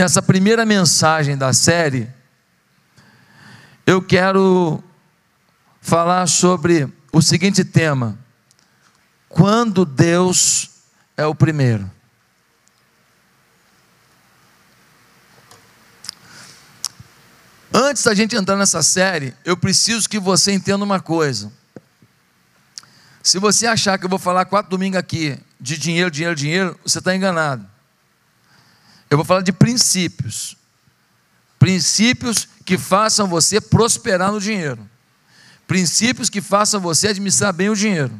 nessa primeira mensagem da série, eu quero falar sobre o seguinte tema: quando Deus é o primeiro. Antes da gente entrar nessa série, eu preciso que você entenda uma coisa. Se você achar que eu vou falar quatro domingos aqui de dinheiro, dinheiro, dinheiro, você está enganado. Eu vou falar de princípios. Princípios que façam você prosperar no dinheiro. Princípios que façam você administrar bem o dinheiro.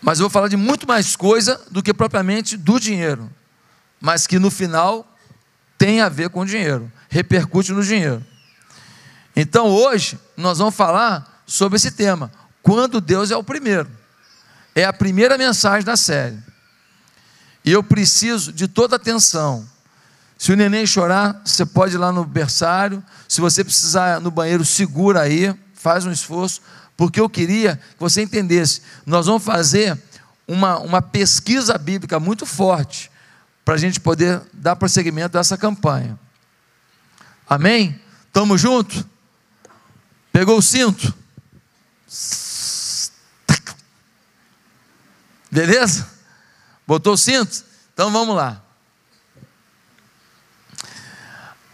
Mas eu vou falar de muito mais coisa do que propriamente do dinheiro. Mas que no final tem a ver com o dinheiro, repercute no dinheiro. Então hoje nós vamos falar sobre esse tema. Quando Deus é o primeiro. É a primeira mensagem da série. E eu preciso de toda atenção. Se o neném chorar, você pode ir lá no berçário. Se você precisar no banheiro, segura aí, faz um esforço, porque eu queria que você entendesse. Nós vamos fazer uma, uma pesquisa bíblica muito forte para a gente poder dar prosseguimento a essa campanha. Amém? Estamos juntos? Pegou o cinto? Beleza? Botou o cinto? Então vamos lá.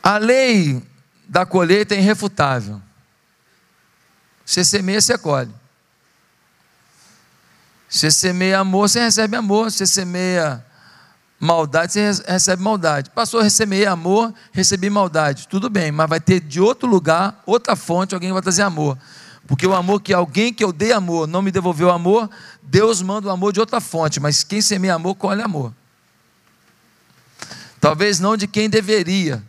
A lei da colheita é irrefutável. Você semeia, você colhe. Você semeia amor, você recebe amor. Você semeia maldade, você recebe maldade. Passou a receber amor, recebi maldade. Tudo bem, mas vai ter de outro lugar, outra fonte, alguém vai trazer amor. Porque o amor que alguém que eu dei amor não me devolveu amor, Deus manda o amor de outra fonte, mas quem semeia amor, colhe amor. Talvez não de quem deveria,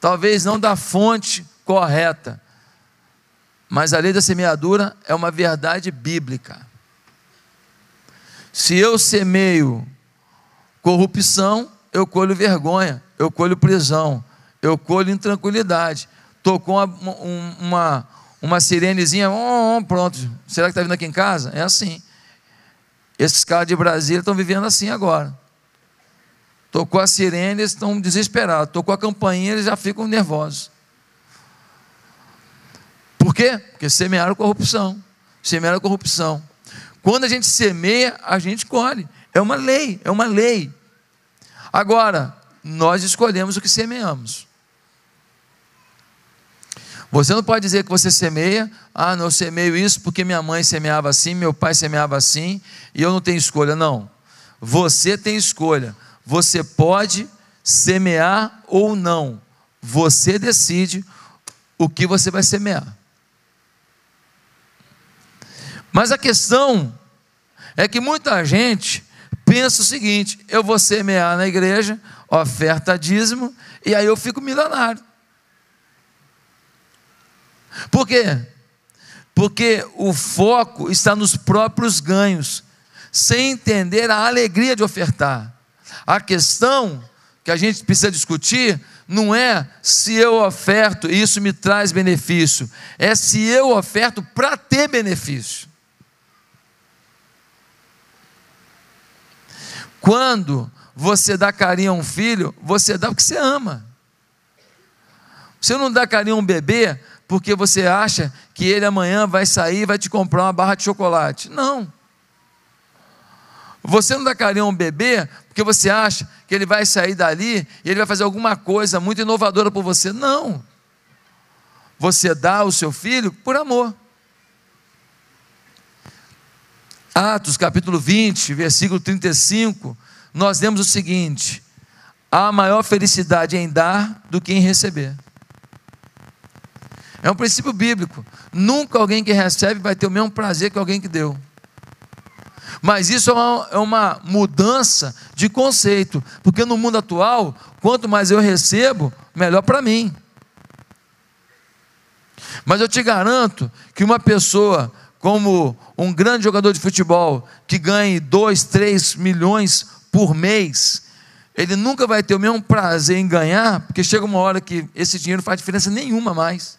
talvez não da fonte correta, mas a lei da semeadura é uma verdade bíblica. Se eu semeio corrupção, eu colho vergonha, eu colho prisão, eu colho intranquilidade. Tocou uma, uma, uma sirenezinha, pronto, será que está vindo aqui em casa? É assim. Esses caras de Brasília estão vivendo assim agora. Tocou a sirene, eles estão desesperados. Tocou a campainha, eles já ficam nervosos. Por quê? Porque semearam corrupção. Semearam corrupção. Quando a gente semeia, a gente colhe. É uma lei, é uma lei. Agora, nós escolhemos o que semeamos. Você não pode dizer que você semeia, ah, não, eu semeio isso porque minha mãe semeava assim, meu pai semeava assim, e eu não tenho escolha. Não. Você tem escolha. Você pode semear ou não. Você decide o que você vai semear. Mas a questão é que muita gente pensa o seguinte: eu vou semear na igreja, oferta dízimo, e aí eu fico milionário. Por quê? Porque o foco está nos próprios ganhos, sem entender a alegria de ofertar. A questão que a gente precisa discutir não é se eu oferto e isso me traz benefício, é se eu oferto para ter benefício. Quando você dá carinho a um filho, você dá porque você ama. Você não dá carinho a um bebê porque você acha que ele amanhã vai sair e vai te comprar uma barra de chocolate. Não. Você não dá carinho a um bebê porque você acha que ele vai sair dali e ele vai fazer alguma coisa muito inovadora por você. Não. Você dá ao seu filho por amor. Atos capítulo 20, versículo 35, nós lemos o seguinte: há maior felicidade em dar do que em receber. É um princípio bíblico. Nunca alguém que recebe vai ter o mesmo prazer que alguém que deu. Mas isso é uma, é mudança de conceito, porque no mundo atual, quanto mais eu recebo, melhor para mim. Mas eu te garanto que uma pessoa como um grande jogador de futebol que ganhe 2, 3 milhões por mês, ele nunca vai ter o mesmo prazer em ganhar, porque chega uma hora que esse dinheiro não faz diferença nenhuma mais.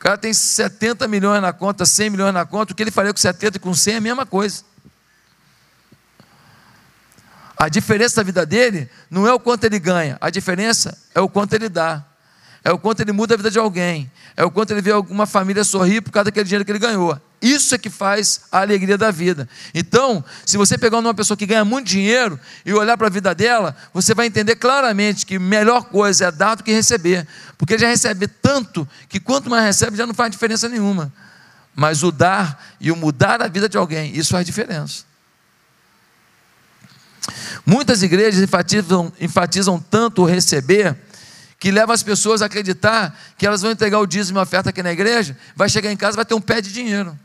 O cara tem 70 milhões na conta, 100 milhões na conta, o que ele faria com 70 e com 100 é a mesma coisa. A diferença da vida dele não é o quanto ele ganha, a diferença é o quanto ele dá. É o quanto ele muda a vida de alguém. É o quanto ele vê alguma família sorrir por causa daquele dinheiro que ele ganhou. Isso é que faz a alegria da vida. Então, se você pegar uma pessoa que ganha muito dinheiro e olhar para a vida dela, você vai entender claramente que melhor coisa é dar do que receber. Porque já recebe tanto que quanto mais recebe já não faz diferença nenhuma. Mas o dar e o mudar a vida de alguém, isso faz diferença. Muitas igrejas enfatizam, enfatizam tanto o receber que leva as pessoas a acreditar que elas vão entregar o dízimo e a oferta aqui na igreja, vai chegar em casa vai ter um pé de dinheiro.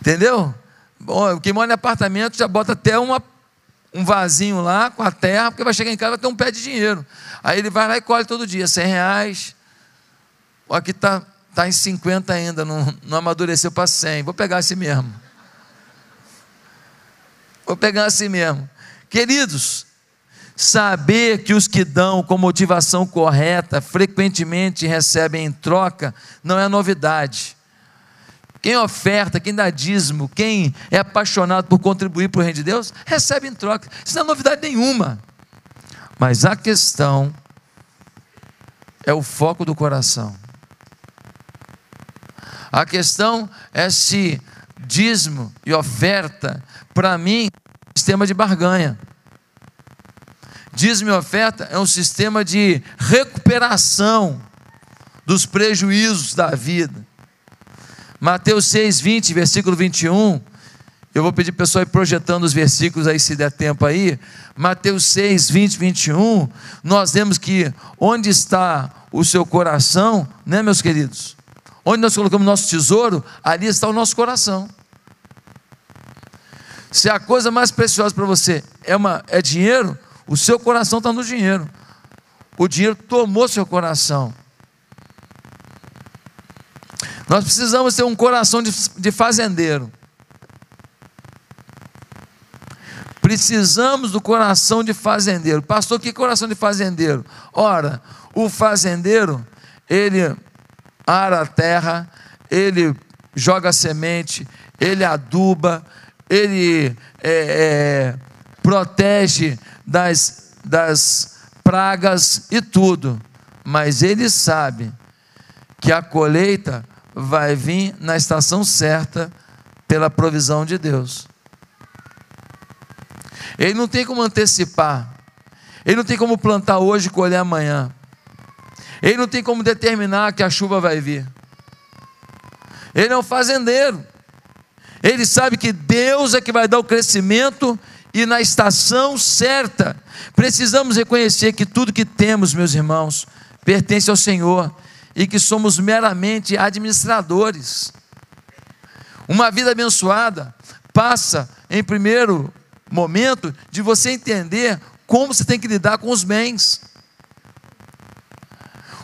Entendeu? Bom, quem mora em apartamento já bota até uma, um vasinho lá com a terra, porque vai chegar em casa vai ter um pé de dinheiro. Aí ele vai lá e colhe todo dia, 100 reais. Aqui está tá em 50 ainda, não, não amadureceu para 100. Vou pegar assim mesmo. Vou pegar assim mesmo. Queridos, saber que os que dão com motivação correta frequentemente recebem em troca não é novidade. Quem oferta, quem dá dízimo, quem é apaixonado por contribuir para o reino de Deus, recebe em troca. Isso não é novidade nenhuma. Mas a questão é o foco do coração. A questão é se dízimo e oferta, para mim, é um sistema de barganha. Dízimo e oferta é um sistema de recuperação dos prejuízos da vida. Mateus 6, 20, versículo 21. Eu vou pedir para o pessoal ir projetando os versículos aí, se der tempo aí. Mateus 6, 20, 21. Nós vemos que onde está o seu coração, né, meus queridos? Onde nós colocamos nosso tesouro, ali está o nosso coração. Se a coisa mais preciosa para você é, uma, é dinheiro, o seu coração está no dinheiro. O dinheiro tomou seu coração. Nós precisamos ter um coração de, de fazendeiro. Precisamos do coração de fazendeiro. Pastor, que coração de fazendeiro? Ora, o fazendeiro, ele ara a terra, ele joga semente, ele aduba, ele é, é, protege das, das pragas e tudo, mas ele sabe que a colheita vai vir na estação certa pela provisão de Deus. Ele não tem como antecipar. Ele não tem como plantar hoje e colher amanhã. Ele não tem como determinar que a chuva vai vir. Ele é um fazendeiro. Ele sabe que Deus é que vai dar o crescimento e na estação certa. Precisamos reconhecer que tudo que temos, meus irmãos, pertence ao Senhor e que somos meramente administradores. Uma vida abençoada passa, em primeiro momento, de você entender como você tem que lidar com os bens.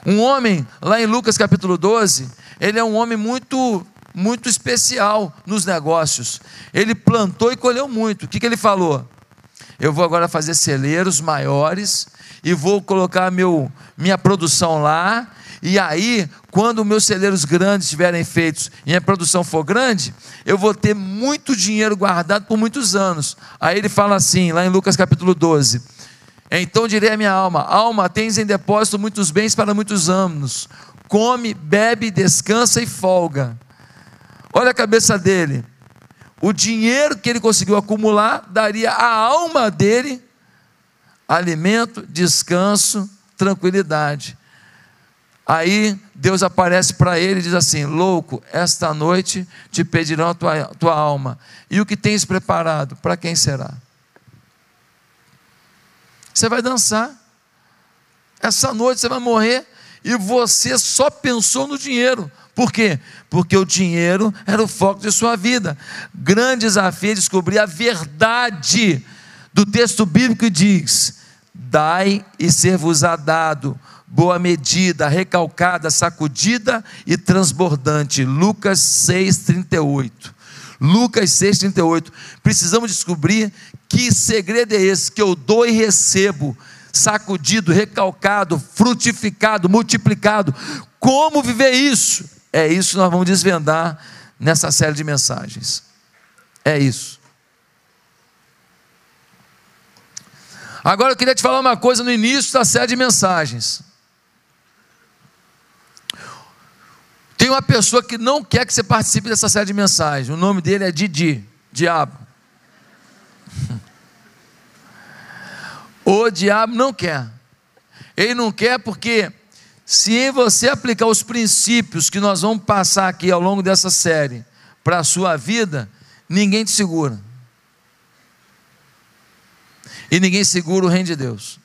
Um homem, lá em Lucas capítulo 12, ele é um homem muito muito especial nos negócios. Ele plantou e colheu muito. O que, que ele falou? Eu vou agora fazer celeiros maiores e vou colocar meu, minha produção lá e aí, quando meus celeiros grandes estiverem feitos e a produção for grande, eu vou ter muito dinheiro guardado por muitos anos. Aí ele fala assim, lá em Lucas capítulo 12: Então direi à minha alma: Alma, tens em depósito muitos bens para muitos anos. Come, bebe, descansa e folga. Olha a cabeça dele. O dinheiro que ele conseguiu acumular daria à alma dele alimento, descanso, tranquilidade. Aí Deus aparece para ele e diz assim: Louco, esta noite te pedirão a tua, tua alma. E o que tens preparado, para quem será? Você vai dançar. Essa noite você vai morrer e você só pensou no dinheiro. Por quê? Porque o dinheiro era o foco de sua vida. Grande desafio é descobrir a verdade do texto bíblico que diz: Dai e ser-vos-á dado boa medida, recalcada, sacudida e transbordante. Lucas 6:38. Lucas 6:38. Precisamos descobrir que segredo é esse que eu dou e recebo, sacudido, recalcado, frutificado, multiplicado. Como viver isso? É isso que nós vamos desvendar nessa série de mensagens. É isso. Agora eu queria te falar uma coisa no início da série de mensagens. Tem uma pessoa que não quer que você participe dessa série de mensagens. O nome dele é Didi, diabo. O diabo não quer. Ele não quer porque se você aplicar os princípios que nós vamos passar aqui ao longo dessa série para a sua vida, ninguém te segura. E ninguém segura o reino de Deus.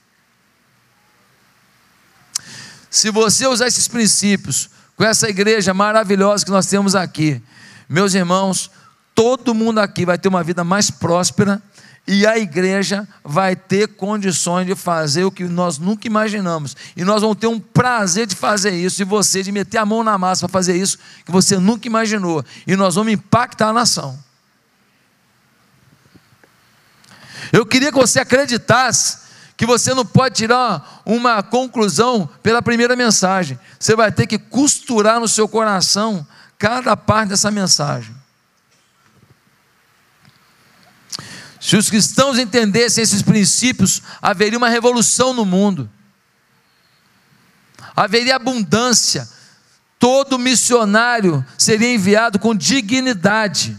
Se você usar esses princípios com essa igreja maravilhosa que nós temos aqui, meus irmãos, todo mundo aqui vai ter uma vida mais próspera e a igreja vai ter condições de fazer o que nós nunca imaginamos. E nós vamos ter um prazer de fazer isso, e você de meter a mão na massa para fazer isso que você nunca imaginou. E nós vamos impactar a nação. Eu queria que você acreditasse que você não pode tirar uma conclusão pela primeira mensagem. Você vai ter que costurar no seu coração cada parte dessa mensagem. Se os cristãos entendessem esses princípios, haveria uma revolução no mundo, haveria abundância, todo missionário seria enviado com dignidade,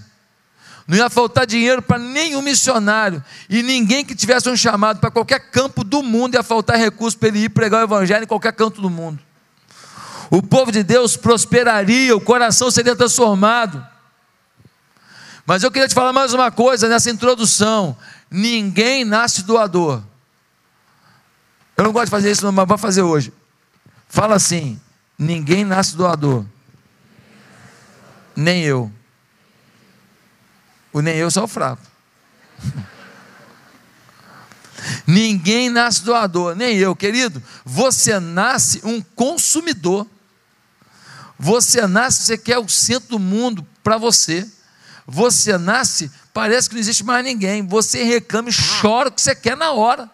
não ia faltar dinheiro para nenhum missionário, e ninguém que tivesse um chamado para qualquer campo do mundo ia faltar recurso para ele ir pregar o Evangelho em qualquer canto do mundo. O povo de Deus prosperaria, o coração seria transformado. Mas eu queria te falar mais uma coisa nessa introdução: ninguém nasce doador. Eu não gosto de fazer isso, mas vou fazer hoje. Fala assim: ninguém nasce doador. Nem eu. O nem eu sou fraco. Ninguém nasce doador, nem eu, querido. Você nasce um consumidor. Você nasce, você quer o centro do mundo para você. Você nasce, parece que não existe mais ninguém. Você reclama e chora o que você quer na hora.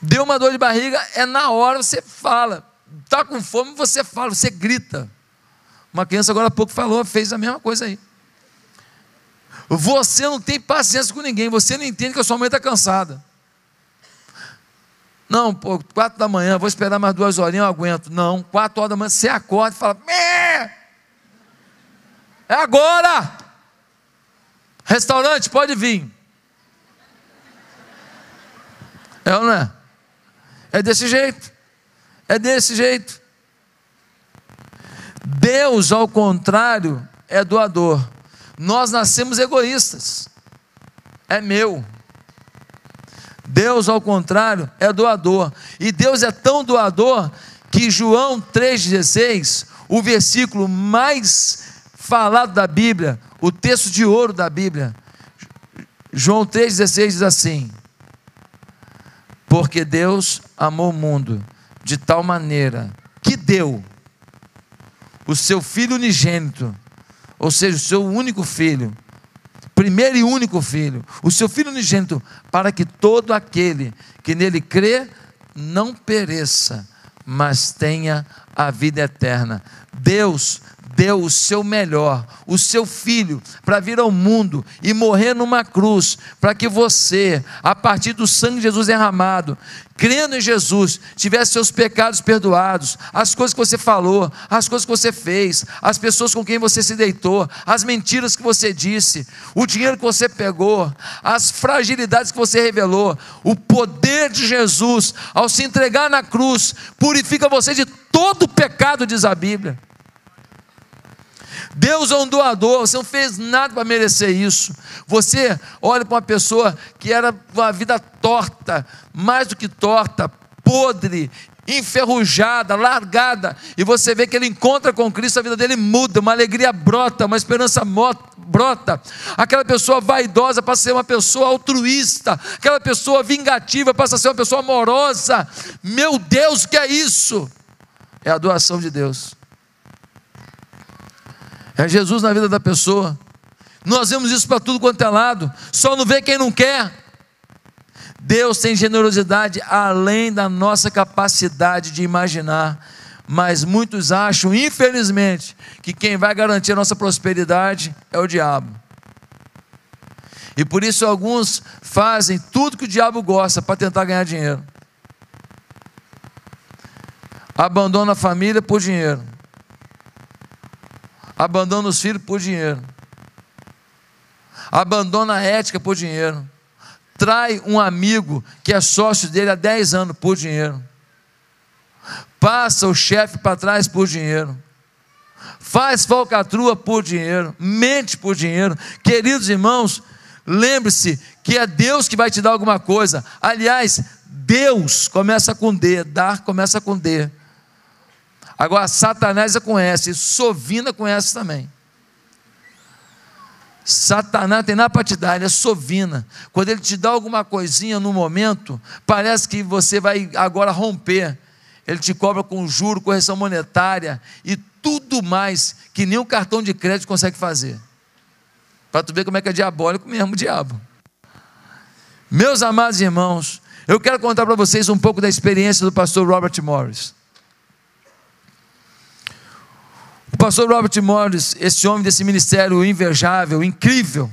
Deu uma dor de barriga, é na hora você fala. Está com fome, você fala, você grita. Uma criança agora há pouco falou, fez a mesma coisa aí. Você não tem paciência com ninguém, você não entende que a sua mãe está cansada. Não, pô, quatro da manhã, vou esperar mais duas horinhas, eu aguento. Não, quatro horas da manhã, você acorda e fala, Mê! É agora! Restaurante, pode vir. É ou não é? É desse jeito. É desse jeito. Deus, ao contrário, é doador. Nós nascemos egoístas. É meu. Deus, ao contrário, é doador. E Deus é tão doador que João 3,16, o versículo mais falado da Bíblia, o texto de ouro da Bíblia. João 3,16 diz assim: Porque Deus amou o mundo de tal maneira que deu o seu Filho unigênito, ou seja, o seu único filho, primeiro e único filho, o seu Filho unigênito, para que todo aquele que nele crê não pereça, mas tenha a vida eterna. Deus deu o seu melhor, o seu filho, para vir ao mundo e morrer numa cruz, para que você, a partir do sangue de Jesus derramado, crendo em Jesus, tivesse seus pecados perdoados, as coisas que você falou, as coisas que você fez, as pessoas com quem você se deitou, as mentiras que você disse, o dinheiro que você pegou, as fragilidades que você revelou, o poder de Jesus, ao se entregar na cruz, purifica você de todo pecado, diz a Bíblia. Deus é um doador, você não fez nada para merecer isso. Você olha para uma pessoa que era uma vida torta, mais do que torta, podre, enferrujada, largada, e você vê que ele encontra com Cristo, a vida dele muda, uma alegria brota, uma esperança brota. Aquela pessoa vaidosa passa a ser uma pessoa altruísta, aquela pessoa vingativa passa a ser uma pessoa amorosa. Meu Deus, o que é isso? É a doação de Deus. É Jesus na vida da pessoa. Nós vemos isso para tudo quanto é lado. Só não vê quem não quer. Deus tem generosidade além da nossa capacidade de imaginar. Mas muitos acham, infelizmente, que quem vai garantir a nossa prosperidade é o diabo. E por isso alguns fazem tudo que o diabo gosta para tentar ganhar dinheiro. Abandona a família por dinheiro. Abandona os filhos por dinheiro. Abandona a ética por dinheiro. Trai um amigo que é sócio dele há 10 anos por dinheiro. Passa o chefe para trás por dinheiro faz falcatrua por dinheiro, mente por dinheiro. Queridos irmãos, lembre-se que é Deus que vai te dar alguma coisa. Aliás, Deus começa com D, dar começa com D. Agora, Satanás é com S, Sovina S também. Satanás tem na para te dar, ele é sovina. Quando ele te dá alguma coisinha no momento, parece que você vai agora romper. Ele te cobra com juro, correção monetária e tudo mais que nem um cartão de crédito consegue fazer. Para tu ver como é que é diabólico mesmo o diabo. Meus amados irmãos, eu quero contar para vocês um pouco da experiência do pastor Robert Morris. O pastor Robert Morris, esse homem desse ministério invejável, incrível,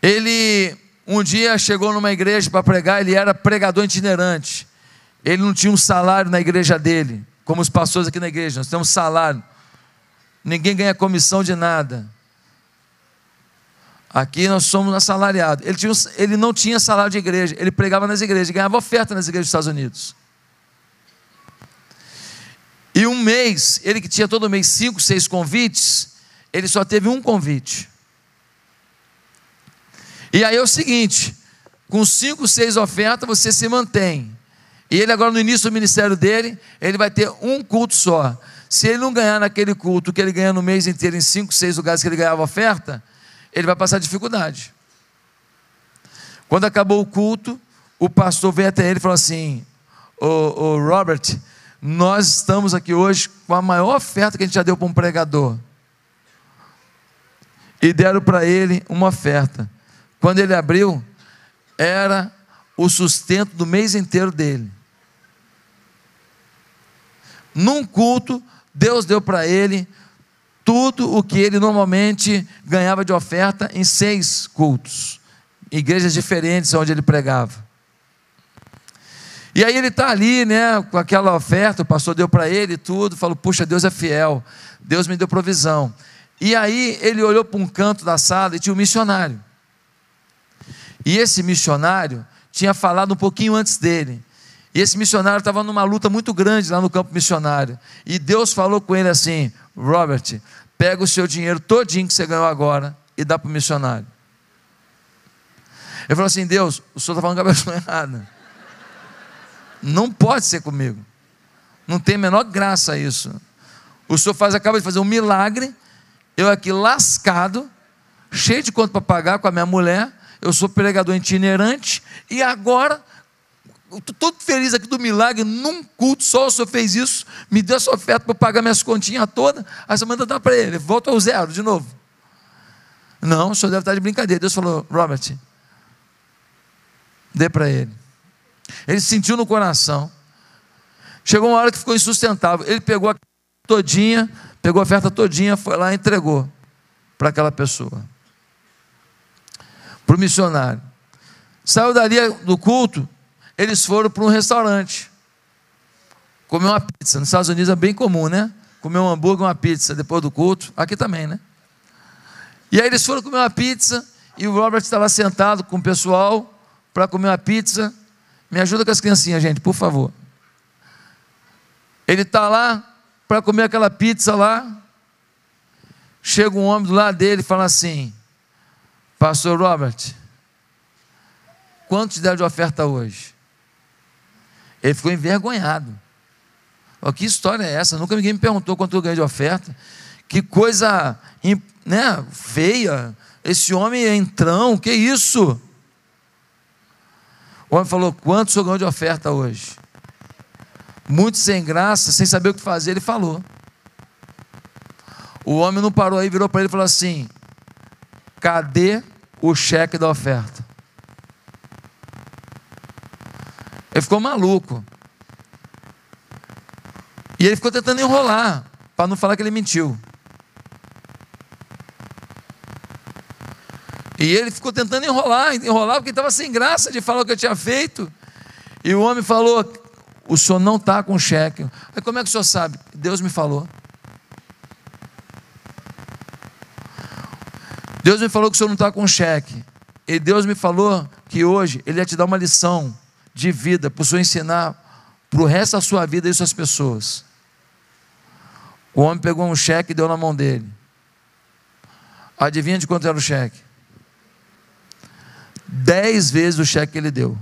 ele um dia chegou numa igreja para pregar, ele era pregador itinerante. Ele não tinha um salário na igreja dele como os pastores aqui na igreja, nós temos salário, ninguém ganha comissão de nada. Aqui nós somos assalariados. Ele, tinha, ele não tinha salário de igreja, ele pregava nas igrejas, ganhava oferta nas igrejas dos Estados Unidos. E um mês, ele que tinha todo mês cinco, seis convites, ele só teve um convite. E aí é o seguinte: com cinco, seis ofertas você se mantém. E ele agora no início do ministério dele, ele vai ter um culto só. Se ele não ganhar naquele culto que ele ganha no mês inteiro em cinco, seis lugares que ele ganhava oferta, ele vai passar dificuldade. Quando acabou o culto, o pastor veio até ele e falou assim: Ô, Robert, nós estamos aqui hoje com a maior oferta que a gente já deu para um pregador. E deram para ele uma oferta. Quando ele abriu, era o sustento do mês inteiro dele. Num culto, Deus deu para ele tudo o que ele normalmente ganhava de oferta em seis cultos, igrejas diferentes onde ele pregava. E aí ele está ali, né, com aquela oferta, o pastor deu para ele tudo, falou: Puxa, Deus é fiel, Deus me deu provisão. E aí ele olhou para um canto da sala e tinha um missionário. E esse missionário tinha falado um pouquinho antes dele. E esse missionário estava numa luta muito grande lá no campo missionário. E Deus falou com ele assim: Robert, pega o seu dinheiro todinho que você ganhou agora e dá para o missionário. Ele falou assim: Deus, o senhor está falando com a errada. Não pode ser comigo. Não tem a menor graça isso. O senhor faz, acaba de fazer um milagre, eu aqui lascado, cheio de conta para pagar com a minha mulher, eu sou pregador itinerante, e agora estou todo feliz aqui do milagre, num culto só o senhor fez isso, me deu essa oferta para pagar minhas continhas todas, aí você manda dar para ele, volta ao zero de novo. Não, o senhor deve estar de brincadeira. Deus falou, Robert, dê para ele. Ele sentiu no coração. Chegou uma hora que ficou insustentável. Ele pegou a todinha, pegou a oferta todinha, foi lá e entregou para aquela pessoa. Para o missionário. Saiu dali do culto, eles foram para um restaurante comer uma pizza. Nos Estados Unidos é bem comum, né? Comer um hambúrguer uma pizza depois do culto. Aqui também, né? E aí eles foram comer uma pizza e o Robert estava sentado com o pessoal para comer uma pizza. Me ajuda com as criancinhas, gente, por favor. Ele está lá para comer aquela pizza lá. Chega um homem do lado dele e fala assim: Pastor Robert, quanto te deram de oferta hoje? Ele ficou envergonhado. Oh, que história é essa? Nunca ninguém me perguntou quanto eu ganhei de oferta. Que coisa né, feia. Esse homem é entrão, que isso? O homem falou: quanto o senhor ganhou de oferta hoje? Muito sem graça, sem saber o que fazer, ele falou. O homem não parou aí, virou para ele e falou assim: cadê o cheque da oferta? Ele ficou maluco. E ele ficou tentando enrolar, para não falar que ele mentiu. E ele ficou tentando enrolar, enrolar, porque estava sem graça de falar o que eu tinha feito. E o homem falou: O senhor não está com cheque. Aí como é que o senhor sabe? Deus me falou. Deus me falou que o senhor não está com cheque. E Deus me falou que hoje Ele ia te dar uma lição de vida para o senhor ensinar para o resto da sua vida isso às pessoas. O homem pegou um cheque e deu na mão dele. Adivinha de quanto era o cheque? Dez vezes o cheque que ele deu.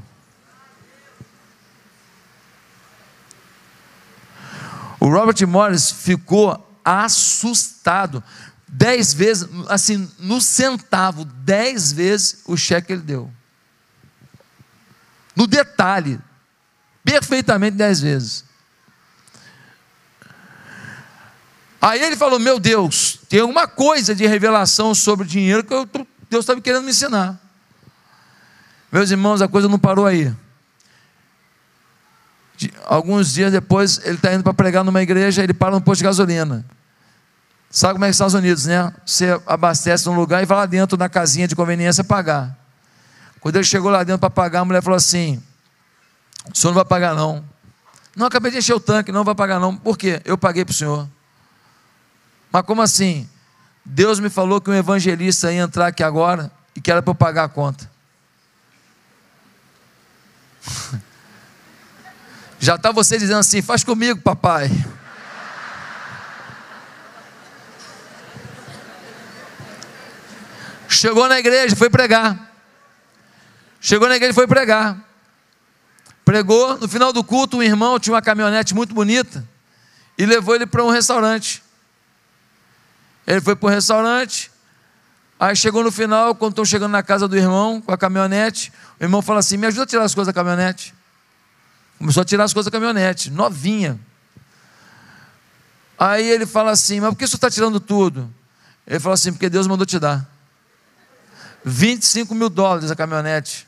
O Robert Morris ficou assustado. Dez vezes, assim, no centavo, dez vezes o cheque que ele deu. No detalhe, perfeitamente dez vezes. Aí ele falou: Meu Deus, tem alguma coisa de revelação sobre dinheiro que eu, Deus estava querendo me ensinar. Meus irmãos, a coisa não parou aí. Alguns dias depois, ele está indo para pregar numa igreja, ele para no posto de gasolina. Sabe como é que Estados Unidos, né? Você abastece num lugar e vai lá dentro na casinha de conveniência pagar. Quando ele chegou lá dentro para pagar, a mulher falou assim: O senhor não vai pagar, não. Não, acabei de encher o tanque, não vai pagar, não. Por quê? Eu paguei para o senhor. Mas como assim? Deus me falou que um evangelista ia entrar aqui agora e que era para eu pagar a conta. Já está você dizendo assim: faz comigo, papai. Chegou na igreja, foi pregar. Chegou na igreja, foi pregar. Pregou, no final do culto, um irmão tinha uma caminhonete muito bonita e levou ele para um restaurante. Ele foi para o restaurante, aí chegou no final, quando estão chegando na casa do irmão com a caminhonete, o irmão fala assim: Me ajuda a tirar as coisas da caminhonete. Começou a tirar as coisas da caminhonete, novinha. Aí ele fala assim: Mas por que você está tirando tudo? Ele fala assim: Porque Deus mandou te dar. 25 mil dólares a caminhonete.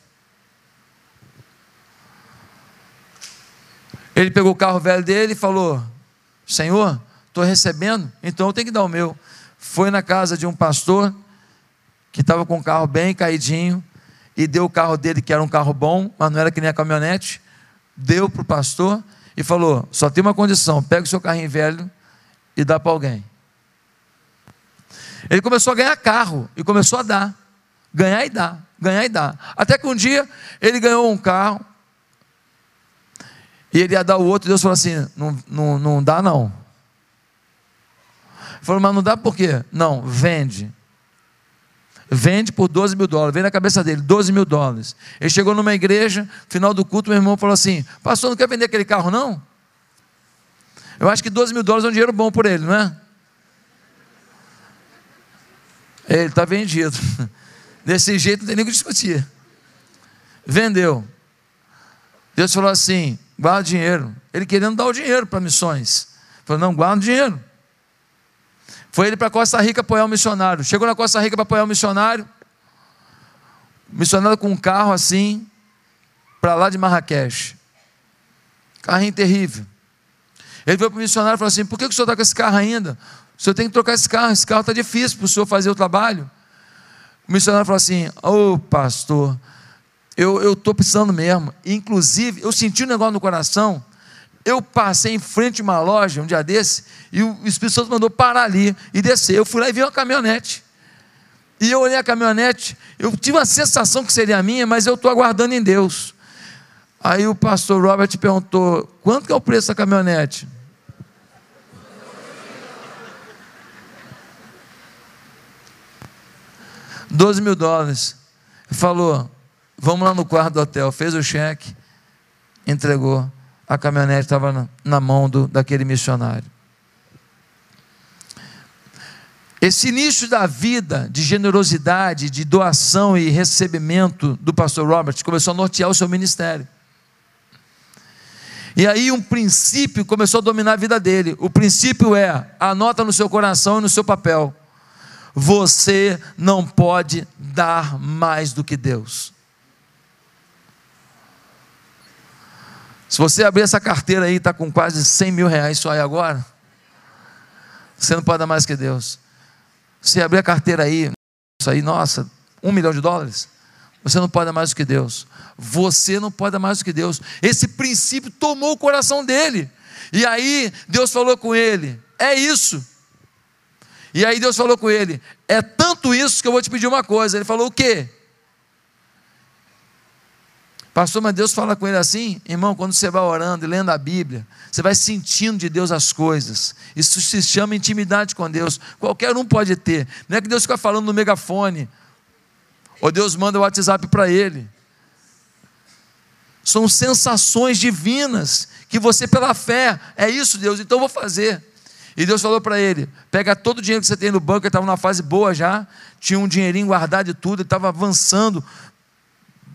Ele pegou o carro velho dele e falou: Senhor, estou recebendo, então eu tenho que dar o meu foi na casa de um pastor que estava com um carro bem caidinho e deu o carro dele, que era um carro bom, mas não era que nem a caminhonete, deu para o pastor e falou: só tem uma condição, pega o seu carrinho velho e dá para alguém. Ele começou a ganhar carro e começou a dar, ganhar e dar, ganhar e dar. Até que um dia ele ganhou um carro e ele ia dar o outro, e Deus falou assim: não, não, não dá não. Falou, mas não dá por quê? Não, vende. Vende por 12 mil dólares. Vem na cabeça dele, 12 mil dólares. Ele chegou numa igreja, final do culto, meu irmão falou assim: Pastor, não quer vender aquele carro, não? Eu acho que 12 mil dólares é um dinheiro bom por ele, não é? Ele está vendido. Desse jeito não tem nem o que discutir. Vendeu. Deus falou assim: guarda o dinheiro. Ele querendo dar o dinheiro para missões. Falou: não, guarda o dinheiro. Foi ele para Costa Rica apoiar o missionário. Chegou na Costa Rica para apoiar o missionário. O missionário com um carro assim, para lá de Marrakech. Carrinho terrível. Ele veio para o missionário e falou assim: Por que o senhor está com esse carro ainda? O senhor tem que trocar esse carro, esse carro está difícil para o senhor fazer o trabalho. O missionário falou assim: Ô oh, pastor, eu estou precisando mesmo. Inclusive, eu senti um negócio no coração eu passei em frente a uma loja um dia desse, e o Espírito Santo mandou parar ali e descer. Eu fui lá e vi uma caminhonete. E eu olhei a caminhonete, eu tive uma sensação que seria minha, mas eu estou aguardando em Deus. Aí o pastor Robert perguntou: quanto que é o preço da caminhonete? Doze mil dólares. Falou: vamos lá no quarto do hotel. Fez o cheque, entregou a caminhonete estava na, mão do, daquele missionário. Esse início da vida de generosidade, de doação e recebimento do pastor Robert começou a nortear o seu ministério. E aí um princípio começou a dominar a vida dele. O princípio é: anota no seu coração e no seu papel. Você não pode dar mais do que Deus. Se você abrir essa carteira aí, está com quase 100 mil reais só aí agora, você não pode dar mais que Deus. Se abrir a carteira aí, isso aí, nossa, um milhão de dólares? Você não pode dar mais do que Deus. Você não pode dar mais do que Deus. Esse princípio tomou o coração dele. E aí Deus falou com ele: é isso. E aí Deus falou com ele: é tanto isso que eu vou te pedir uma coisa. Ele falou: o quê? Pastor, mas Deus fala com ele assim, irmão, quando você vai orando e lendo a Bíblia, você vai sentindo de Deus as coisas. Isso se chama intimidade com Deus. Qualquer um pode ter. Não é que Deus fica falando no megafone, ou Deus manda o WhatsApp para ele. São sensações divinas que você, pela fé, é isso, Deus, então vou fazer. E Deus falou para ele: pega todo o dinheiro que você tem no banco, ele estava numa fase boa já, tinha um dinheirinho guardado e tudo, ele estava avançando,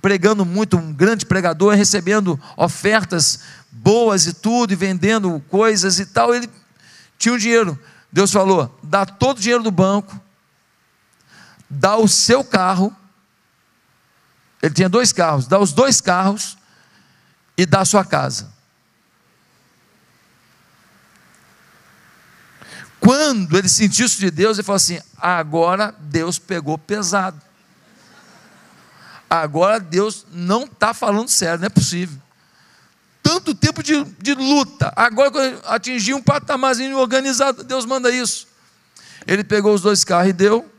pregando muito, um grande pregador, recebendo ofertas boas e tudo, e vendendo coisas e tal. Ele tinha um dinheiro. Deus falou: dá todo o dinheiro do banco, dá o seu carro. Ele tinha dois carros, dá os dois carros e dá a sua casa. Quando ele sentiu isso de Deus, ele falou assim: agora Deus pegou pesado. Agora Deus não está falando sério, não é possível. Tanto tempo de, de luta, agora quando um patamarzinho organizado, Deus manda isso. Ele pegou os dois carros e deu,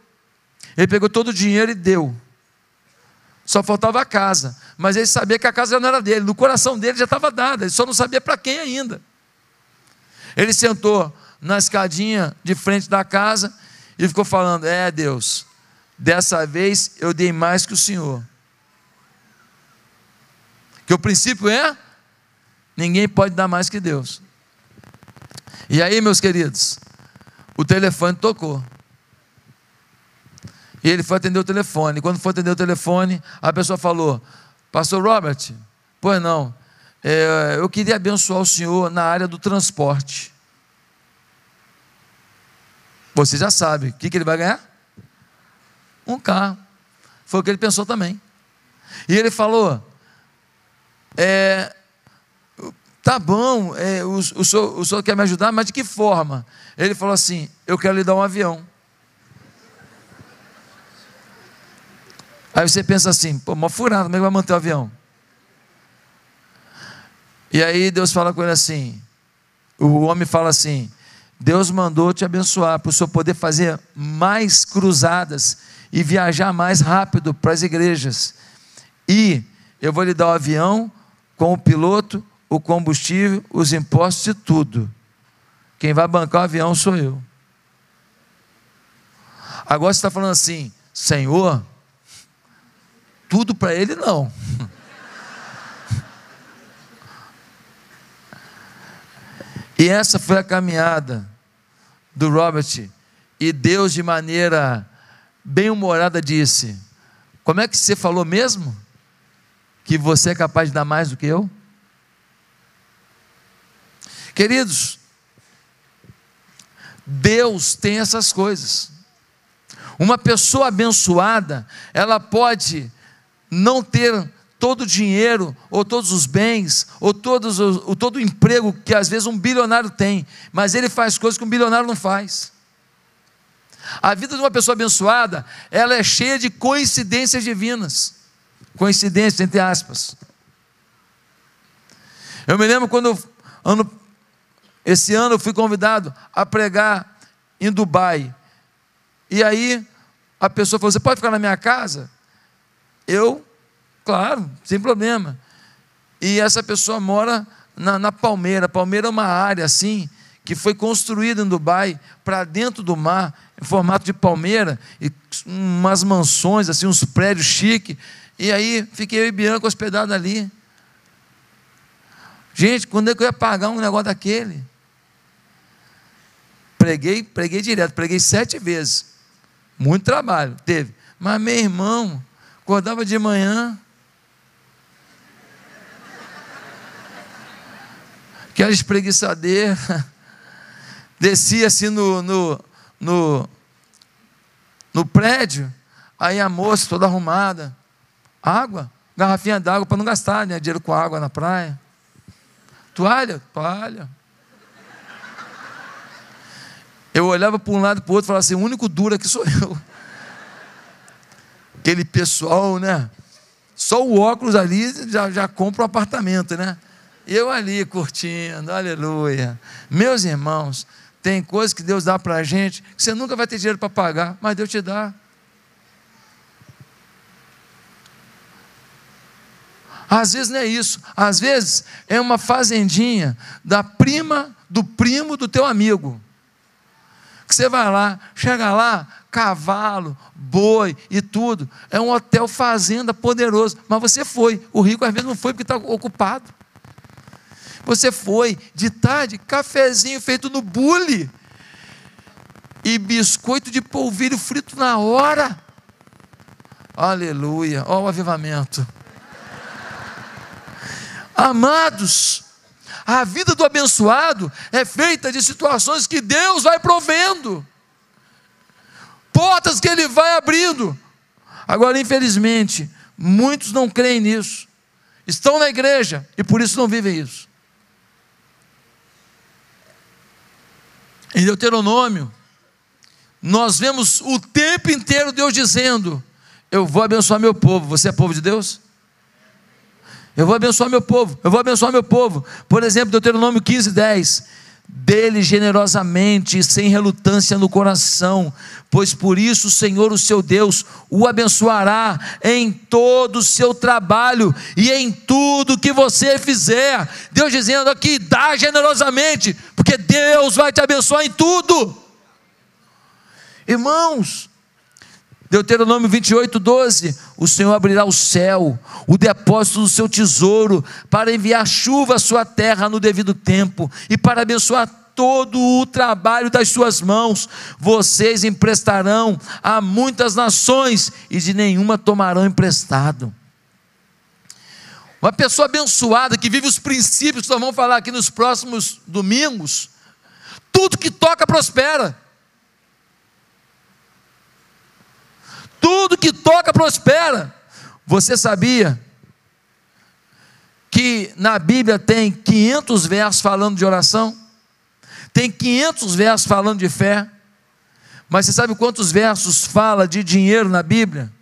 ele pegou todo o dinheiro e deu. Só faltava a casa, mas ele sabia que a casa não era dele, no coração dele já estava dada, ele só não sabia para quem ainda. Ele sentou na escadinha de frente da casa e ficou falando: É Deus, dessa vez eu dei mais que o Senhor. Que o princípio é: ninguém pode dar mais que Deus. E aí, meus queridos, o telefone tocou. E ele foi atender o telefone. Quando foi atender o telefone, a pessoa falou: Pastor Robert, pois não, é, eu queria abençoar o senhor na área do transporte. Você já sabe, o que, que ele vai ganhar? Um carro. Foi o que ele pensou também. E ele falou: é, tá bom, é, o, o, senhor, o senhor quer me ajudar, mas de que forma? Ele falou assim: eu quero lhe dar um avião. Aí você pensa assim, pô, uma furada, como é que vai manter o avião? E aí Deus fala com ele assim, o homem fala assim, Deus mandou te abençoar para o senhor poder fazer mais cruzadas e viajar mais rápido para as igrejas. E eu vou lhe dar o avião com o piloto, o combustível, os impostos e tudo. Quem vai bancar o avião sou eu. Agora você está falando assim, Senhor, tudo para ele não. E essa foi a caminhada do Robert. E Deus, de maneira bem humorada, disse: Como é que você falou mesmo? Que você é capaz de dar mais do que eu? Queridos, Deus tem essas coisas. Uma pessoa abençoada, ela pode não ter todo o dinheiro, ou todos os bens, ou todos, ou todo o emprego que às vezes um bilionário tem, mas ele faz coisas que um bilionário não faz. A vida de uma pessoa abençoada, ela é cheia de coincidências divinas. Coincidência, entre aspas. Eu me lembro quando, ano, esse ano, eu fui convidado a pregar em Dubai. E aí, a pessoa falou: Você pode ficar na minha casa? Eu, claro, sem problema. E essa pessoa mora na, na Palmeira. Palmeira é uma área assim, que foi construída em Dubai para dentro do mar, em formato de palmeira, e umas mansões, assim, uns prédios chiques. E aí fiquei eu e Bianca hospedados ali. Gente, quando é que eu ia pagar um negócio daquele? Preguei, preguei direto, preguei sete vezes. Muito trabalho, teve. Mas meu irmão, acordava de manhã. Aquela espreguiçadeira. Descia assim no, no, no, no prédio. Aí a moça toda arrumada. Água, garrafinha d'água para não gastar né, dinheiro com água na praia. Toalha, toalha. Eu olhava para um lado e para o outro e falava assim: o único duro aqui sou eu. aquele pessoal, né? Só o óculos ali já, já compra um apartamento, né? Eu ali curtindo, aleluia. Meus irmãos, tem coisas que Deus dá para a gente que você nunca vai ter dinheiro para pagar, mas Deus te dá. Às vezes não é isso, às vezes é uma fazendinha da prima do primo do teu amigo. Que você vai lá, chega lá, cavalo, boi e tudo. É um hotel fazenda poderoso. Mas você foi. O rico às vezes não foi porque está ocupado. Você foi de tarde, cafezinho feito no bule. E biscoito de polvilho frito na hora. Aleluia. Olha o avivamento. Amados, a vida do abençoado é feita de situações que Deus vai provendo, portas que Ele vai abrindo. Agora, infelizmente, muitos não creem nisso, estão na igreja e por isso não vivem isso. Em Deuteronômio, nós vemos o tempo inteiro Deus dizendo: Eu vou abençoar meu povo. Você é povo de Deus? Eu vou abençoar meu povo, eu vou abençoar meu povo. Por exemplo, Deuteronômio 15, 10. Dele generosamente sem relutância no coração, pois por isso o Senhor, o seu Deus, o abençoará em todo o seu trabalho e em tudo que você fizer. Deus dizendo aqui: dá generosamente, porque Deus vai te abençoar em tudo. Irmãos, Deuteronômio 28, 12: O Senhor abrirá o céu, o depósito do seu tesouro, para enviar chuva à sua terra no devido tempo e para abençoar todo o trabalho das suas mãos. Vocês emprestarão a muitas nações e de nenhuma tomarão emprestado. Uma pessoa abençoada que vive os princípios que nós vamos falar aqui nos próximos domingos, tudo que toca prospera. Tudo que toca prospera. Você sabia que na Bíblia tem 500 versos falando de oração? Tem 500 versos falando de fé? Mas você sabe quantos versos fala de dinheiro na Bíblia?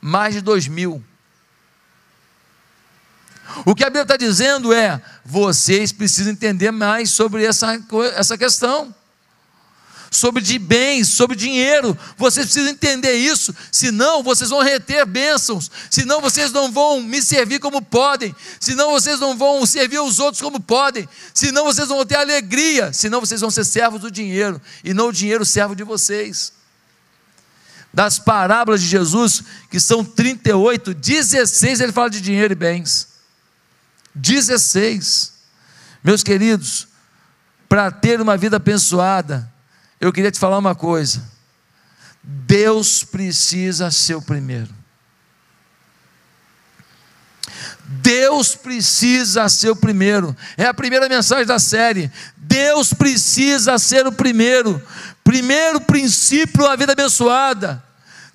Mais de dois mil. O que a Bíblia está dizendo é: vocês precisam entender mais sobre essa, essa questão sobre de bens, sobre dinheiro. Vocês precisam entender isso, senão vocês vão reter bênçãos, senão vocês não vão me servir como podem, senão vocês não vão servir os outros como podem, senão vocês vão ter alegria, senão vocês vão ser servos do dinheiro e não o dinheiro servo de vocês. Das parábolas de Jesus, que são 38, 16 ele fala de dinheiro e bens. 16. Meus queridos, para ter uma vida abençoada, eu queria te falar uma coisa. Deus precisa ser o primeiro. Deus precisa ser o primeiro. É a primeira mensagem da série. Deus precisa ser o primeiro. Primeiro princípio da vida abençoada.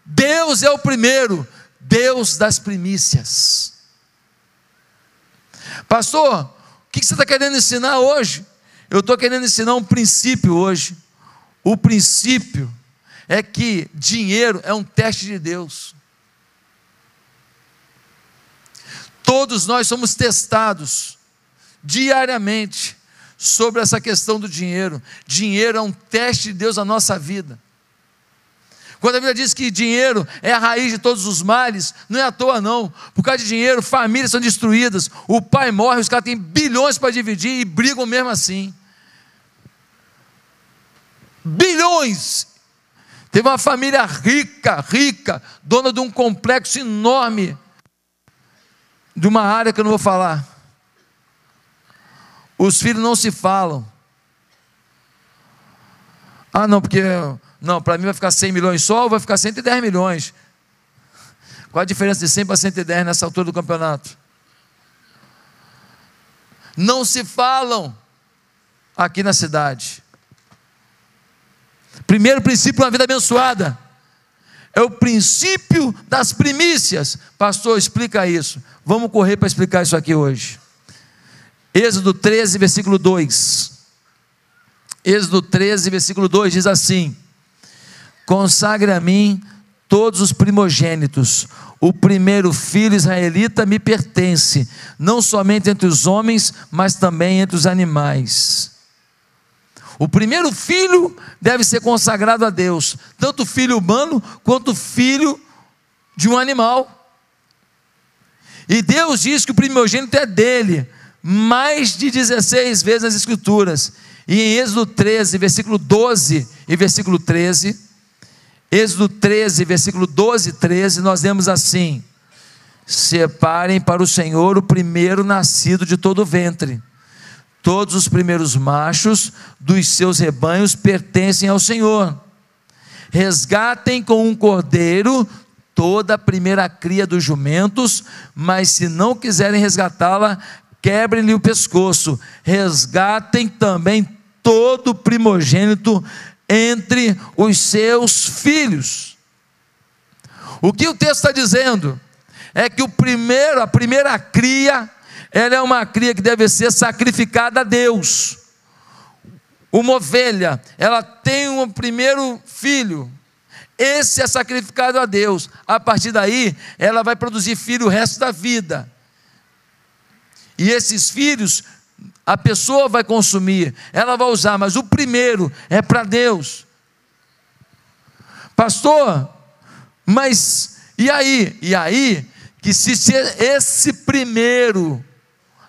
Deus é o primeiro. Deus das primícias. Pastor, o que você está querendo ensinar hoje? Eu estou querendo ensinar um princípio hoje. O princípio é que dinheiro é um teste de Deus. Todos nós somos testados diariamente sobre essa questão do dinheiro. Dinheiro é um teste de Deus na nossa vida. Quando a Bíblia diz que dinheiro é a raiz de todos os males, não é à toa, não. Por causa de dinheiro, famílias são destruídas. O pai morre, os caras têm bilhões para dividir e brigam mesmo assim bilhões. Teve uma família rica, rica, dona de um complexo enorme, de uma área que eu não vou falar. Os filhos não se falam. Ah, não, porque. Não, para mim vai ficar 100 milhões só ou vai ficar 110 milhões? Qual a diferença de 100 para 110 nessa altura do campeonato? Não se falam aqui na cidade. Primeiro princípio, uma vida abençoada. É o princípio das primícias. Pastor, explica isso. Vamos correr para explicar isso aqui hoje. Êxodo 13, versículo 2. Êxodo 13, versículo 2 diz assim: Consagre a mim todos os primogênitos. O primeiro filho israelita me pertence, não somente entre os homens, mas também entre os animais. O primeiro filho deve ser consagrado a Deus, tanto filho humano quanto filho de um animal. E Deus diz que o primogênito é dele, mais de 16 vezes nas Escrituras. E em Êxodo 13, versículo 12 e versículo 13, Êxodo 13, versículo 12 e 13, nós lemos assim: Separem para o Senhor o primeiro nascido de todo o ventre. Todos os primeiros machos dos seus rebanhos pertencem ao Senhor. Resgatem com um cordeiro toda a primeira cria dos jumentos, mas se não quiserem resgatá-la, quebrem-lhe o pescoço. Resgatem também todo primogênito entre os seus filhos. O que o texto está dizendo é que o primeiro, a primeira cria, ela é uma cria que deve ser sacrificada a Deus. Uma ovelha, ela tem um primeiro filho, esse é sacrificado a Deus. A partir daí, ela vai produzir filho o resto da vida. E esses filhos a pessoa vai consumir, ela vai usar, mas o primeiro é para Deus. Pastor, mas e aí? E aí que se esse primeiro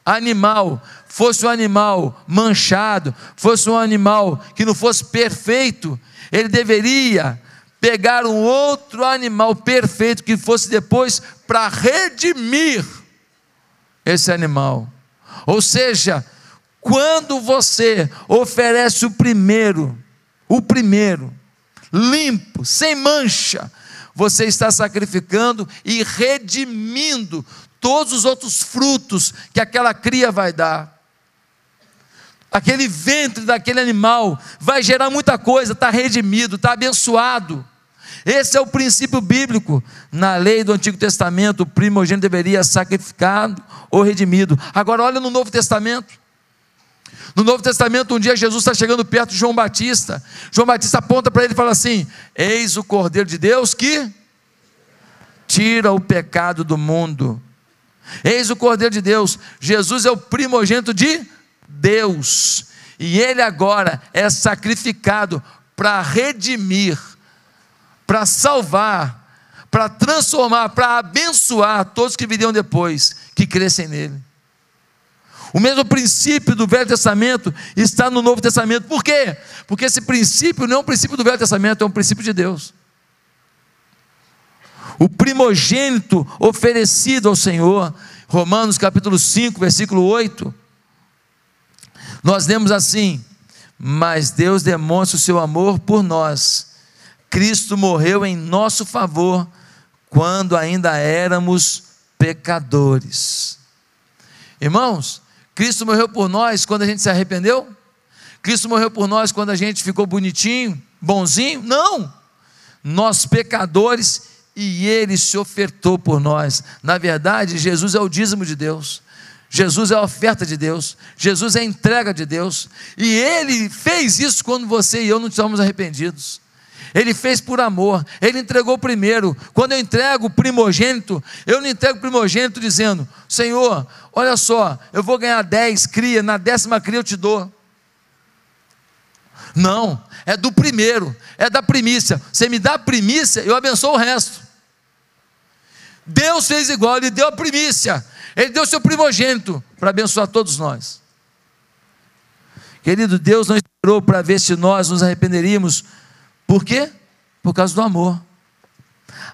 animal fosse um animal manchado, fosse um animal que não fosse perfeito, ele deveria pegar um outro animal perfeito que fosse depois para redimir esse animal. Ou seja, quando você oferece o primeiro, o primeiro, limpo, sem mancha, você está sacrificando e redimindo todos os outros frutos que aquela cria vai dar. Aquele ventre daquele animal vai gerar muita coisa, está redimido, está abençoado. Esse é o princípio bíblico. Na lei do Antigo Testamento, o primogênito deveria ser sacrificado ou redimido. Agora, olha no Novo Testamento. No Novo Testamento, um dia Jesus está chegando perto de João Batista. João Batista aponta para ele e fala assim: Eis o Cordeiro de Deus que tira o pecado do mundo. Eis o Cordeiro de Deus. Jesus é o primogênito de Deus. E ele agora é sacrificado para redimir, para salvar, para transformar, para abençoar todos que viriam depois, que crescem nele. O mesmo princípio do Velho Testamento está no Novo Testamento. Por quê? Porque esse princípio não é um princípio do Velho Testamento, é um princípio de Deus. O primogênito oferecido ao Senhor, Romanos capítulo 5, versículo 8, nós lemos assim: Mas Deus demonstra o seu amor por nós. Cristo morreu em nosso favor quando ainda éramos pecadores. Irmãos, Cristo morreu por nós quando a gente se arrependeu? Cristo morreu por nós quando a gente ficou bonitinho, bonzinho? Não! Nós pecadores e ele se ofertou por nós. Na verdade, Jesus é o dízimo de Deus. Jesus é a oferta de Deus, Jesus é a entrega de Deus, e Ele fez isso quando você e eu não estávamos arrependidos. Ele fez por amor, Ele entregou primeiro. Quando eu entrego o primogênito, eu não entrego o primogênito dizendo: Senhor, olha só, eu vou ganhar dez cria, na décima cria eu te dou. Não, é do primeiro, é da primícia. Você me dá a primícia, eu abençoo o resto. Deus fez igual, Ele deu a primícia, Ele deu seu primogênito para abençoar todos nós. Querido, Deus não esperou para ver se nós nos arrependeríamos por quê? Por causa do amor.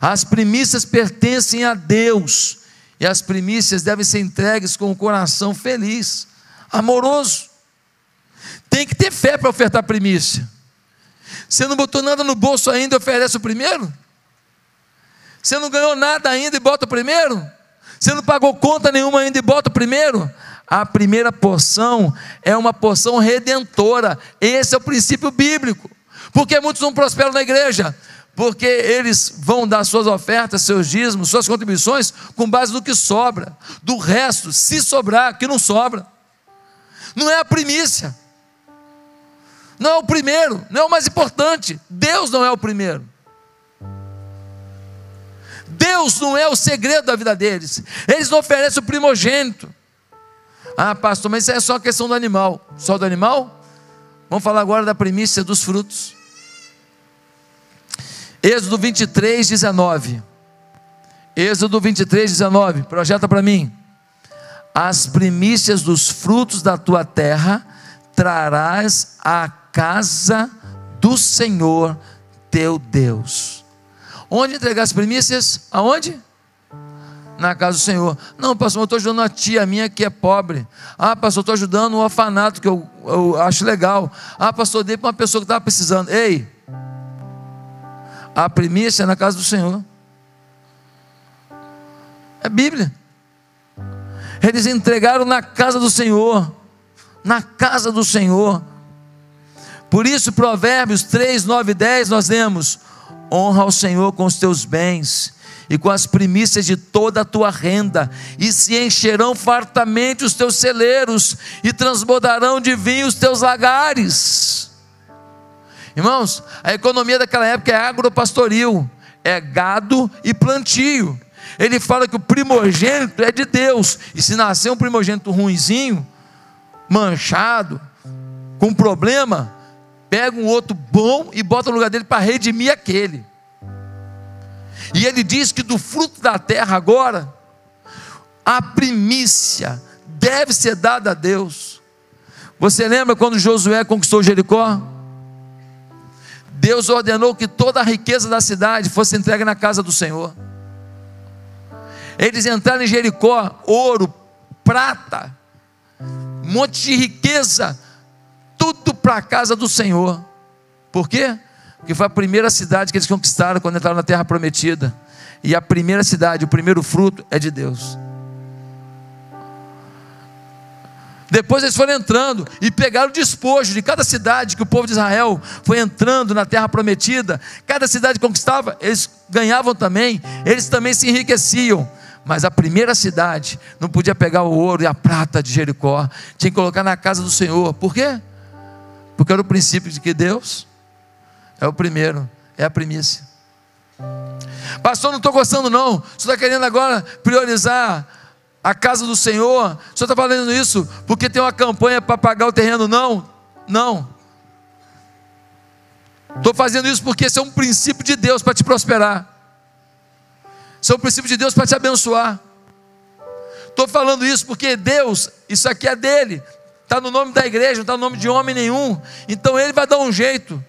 As primícias pertencem a Deus, e as primícias devem ser entregues com o coração feliz, amoroso. Tem que ter fé para ofertar primícia. Você não botou nada no bolso ainda oferece o primeiro? Você não ganhou nada ainda e bota o primeiro? Você não pagou conta nenhuma ainda e bota o primeiro? A primeira porção é uma porção redentora. Esse é o princípio bíblico. Porque muitos não prosperam na igreja? Porque eles vão dar suas ofertas, seus dízimos, suas contribuições com base no que sobra. Do resto, se sobrar, que não sobra. Não é a primícia. Não é o primeiro, não é o mais importante. Deus não é o primeiro. Deus não é o segredo da vida deles. Eles não oferecem o primogênito. Ah, pastor, mas isso é só questão do animal. Só do animal? Vamos falar agora da primícia dos frutos. Êxodo 23, 19. Êxodo 23, 19. Projeta para mim. As primícias dos frutos da tua terra trarás à casa do Senhor teu Deus. Onde entregar as primícias? Aonde? Na casa do Senhor. Não, pastor, eu estou ajudando uma tia minha que é pobre. Ah, pastor, estou ajudando um orfanato que eu, eu acho legal. Ah, pastor, dei para uma pessoa que estava precisando. Ei, a primícia é na casa do Senhor. É Bíblia. Eles entregaram na casa do Senhor. Na casa do Senhor. Por isso, Provérbios 3, 9 e 10, nós lemos: Honra ao Senhor com os teus bens e com as primícias de toda a tua renda, e se encherão fartamente os teus celeiros, e transbordarão de vinho os teus lagares. Irmãos, a economia daquela época é agropastoril, é gado e plantio. Ele fala que o primogênito é de Deus, e se nascer um primogênito ruinzinho, manchado, com problema, pega um outro bom e bota no lugar dele para redimir aquele. E ele diz que do fruto da terra agora, a primícia deve ser dada a Deus. Você lembra quando Josué conquistou Jericó? Deus ordenou que toda a riqueza da cidade fosse entregue na casa do Senhor. Eles entraram em Jericó, ouro, prata, um monte de riqueza, tudo para a casa do Senhor. Por quê? Porque foi a primeira cidade que eles conquistaram quando entraram na terra prometida. E a primeira cidade, o primeiro fruto é de Deus. Depois eles foram entrando e pegaram o despojo de cada cidade que o povo de Israel foi entrando na terra prometida. Cada cidade conquistava, eles ganhavam também, eles também se enriqueciam. Mas a primeira cidade não podia pegar o ouro e a prata de Jericó, tinha que colocar na casa do Senhor. Por quê? Porque era o princípio de que Deus é o primeiro, é a primícia. Pastor, não estou gostando, não. Senhor está querendo agora priorizar a casa do Senhor? Senhor está falando isso porque tem uma campanha para pagar o terreno? Não, não. Estou fazendo isso porque esse é um princípio de Deus para te prosperar. Esse é um princípio de Deus para te abençoar. Estou falando isso porque Deus, isso aqui é dele, está no nome da igreja, não está no nome de homem nenhum. Então ele vai dar um jeito.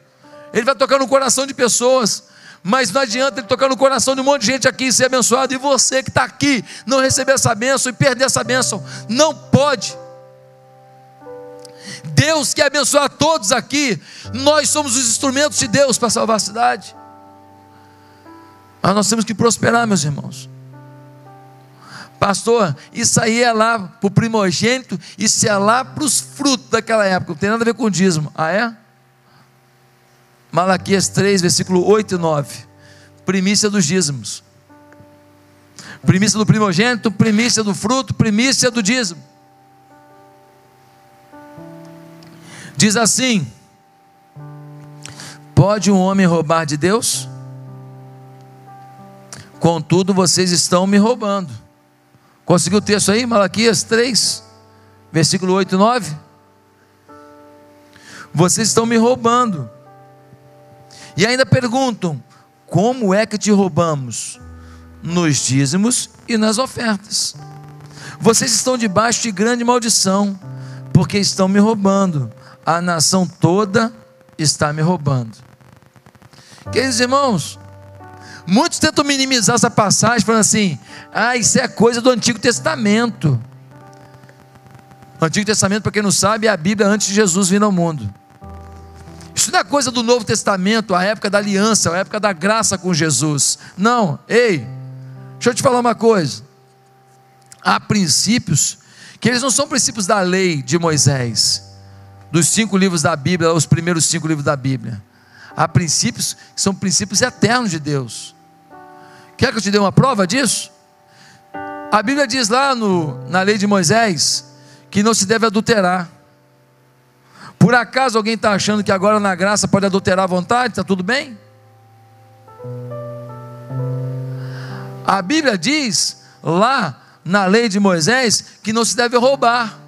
Ele vai tocar no coração de pessoas. Mas não adianta ele tocar no coração de um monte de gente aqui e ser abençoado. E você que está aqui, não receber essa bênção e perder essa bênção. Não pode. Deus quer abençoar todos aqui. Nós somos os instrumentos de Deus para salvar a cidade. Mas nós temos que prosperar, meus irmãos. Pastor, isso aí é lá para o primogênito, isso é lá para os frutos daquela época, não tem nada a ver com o dízimo. Ah, é? Malaquias 3, versículo 8 e 9. Primícia dos dízimos. Primícia do primogênito, primícia do fruto, primícia do dízimo. Diz assim: Pode um homem roubar de Deus? Contudo, vocês estão me roubando. Conseguiu o texto aí? Malaquias 3, versículo 8 e 9. Vocês estão me roubando e ainda perguntam: como é que te roubamos? Nos dízimos e nas ofertas. Vocês estão debaixo de grande maldição, porque estão me roubando. A nação toda está me roubando. Queridos irmãos, muitos tentam minimizar essa passagem, falando assim: ah, isso é coisa do Antigo Testamento. O Antigo Testamento, para quem não sabe, é a Bíblia antes de Jesus vir ao mundo. Isso não é coisa do Novo Testamento, a época da aliança, a época da graça com Jesus. Não, ei, deixa eu te falar uma coisa. Há princípios que eles não são princípios da lei de Moisés, dos cinco livros da Bíblia, os primeiros cinco livros da Bíblia. Há princípios que são princípios eternos de Deus. Quer que eu te dê uma prova disso? A Bíblia diz lá no, na lei de Moisés que não se deve adulterar. Por acaso alguém está achando que agora na graça pode adulterar à vontade? Está tudo bem? A Bíblia diz lá na lei de Moisés que não se deve roubar.